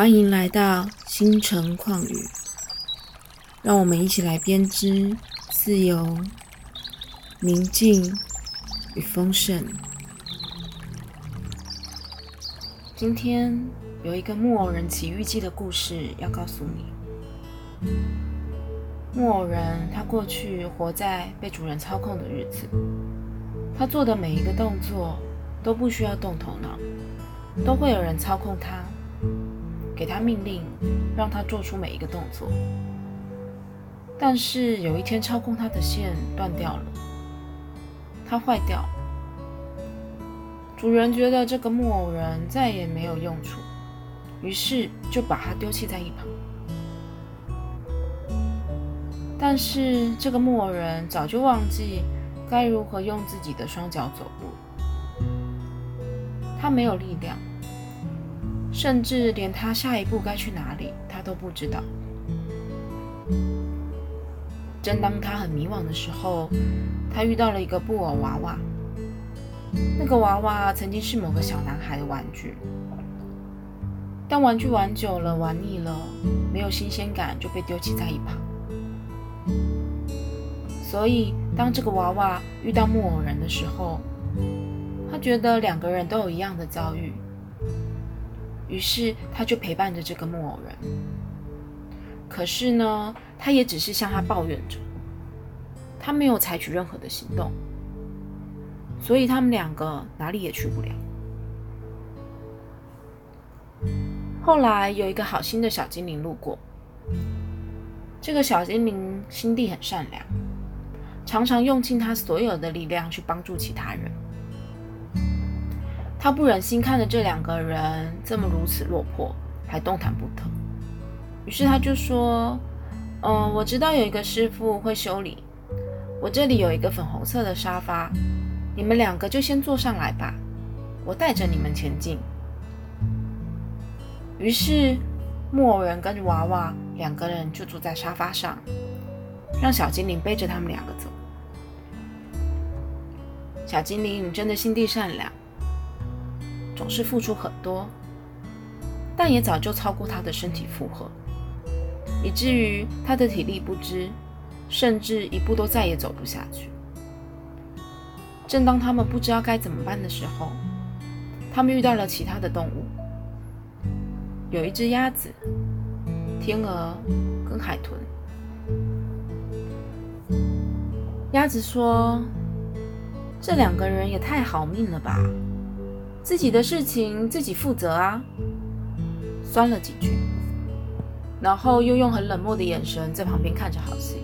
欢迎来到星辰旷宇，让我们一起来编织自由、宁静与丰盛。今天有一个木偶人奇遇记的故事要告诉你。木偶人他过去活在被主人操控的日子，他做的每一个动作都不需要动头脑，都会有人操控他。给他命令，让他做出每一个动作。但是有一天，操控他的线断掉了，它坏掉了。主人觉得这个木偶人再也没有用处，于是就把它丢弃在一旁。但是这个木偶人早就忘记该如何用自己的双脚走路，他没有力量。甚至连他下一步该去哪里，他都不知道。正当他很迷惘的时候，他遇到了一个布偶娃娃。那个娃娃曾经是某个小男孩的玩具，但玩具玩久了，玩腻了，没有新鲜感，就被丢弃在一旁。所以，当这个娃娃遇到木偶人的时候，他觉得两个人都有一样的遭遇。于是他就陪伴着这个木偶人，可是呢，他也只是向他抱怨着，他没有采取任何的行动，所以他们两个哪里也去不了。后来有一个好心的小精灵路过，这个小精灵心地很善良，常常用尽他所有的力量去帮助其他人。他不忍心看着这两个人这么如此落魄，还动弹不得，于是他就说：“嗯，我知道有一个师傅会修理，我这里有一个粉红色的沙发，你们两个就先坐上来吧，我带着你们前进。”于是木偶人跟娃娃两个人就坐在沙发上，让小精灵背着他们两个走。小精灵你真的心地善良。是付出很多，但也早就超过他的身体负荷，以至于他的体力不支，甚至一步都再也走不下去。正当他们不知道该怎么办的时候，他们遇到了其他的动物，有一只鸭子、天鹅跟海豚。鸭子说：“这两个人也太好命了吧！”自己的事情自己负责啊！酸了几句，然后又用很冷漠的眼神在旁边看着好戏。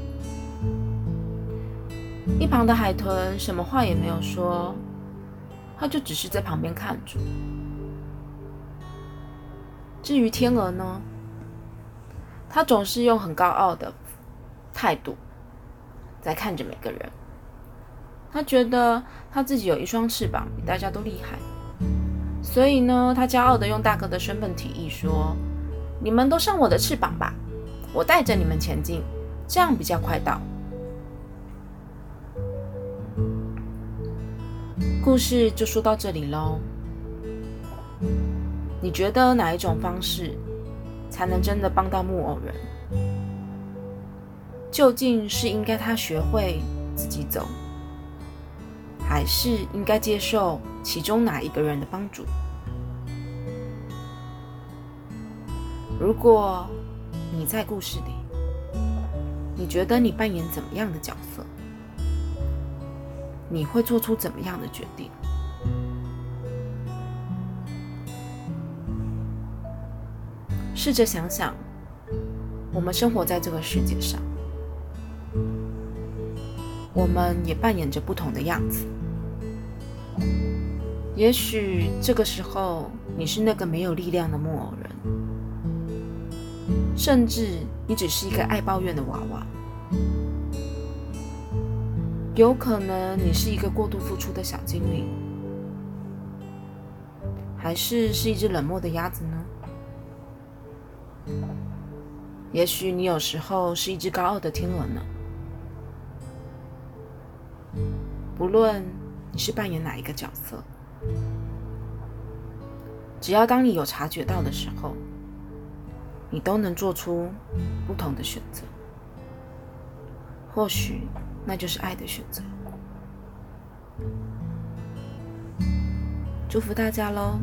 一旁的海豚什么话也没有说，他就只是在旁边看着。至于天鹅呢，他总是用很高傲的态度在看着每个人。他觉得他自己有一双翅膀，比大家都厉害。所以呢，他骄傲的用大哥的身份提议说：“你们都上我的翅膀吧，我带着你们前进，这样比较快到。”故事就说到这里喽。你觉得哪一种方式才能真的帮到木偶人？究竟是应该他学会自己走？还是应该接受其中哪一个人的帮助？如果你在故事里，你觉得你扮演怎么样的角色？你会做出怎么样的决定？试着想想，我们生活在这个世界上。我们也扮演着不同的样子。也许这个时候你是那个没有力量的木偶人，甚至你只是一个爱抱怨的娃娃。有可能你是一个过度付出的小精灵，还是是一只冷漠的鸭子呢？也许你有时候是一只高傲的天鹅呢？不论你是扮演哪一个角色，只要当你有察觉到的时候，你都能做出不同的选择。或许那就是爱的选择。祝福大家喽！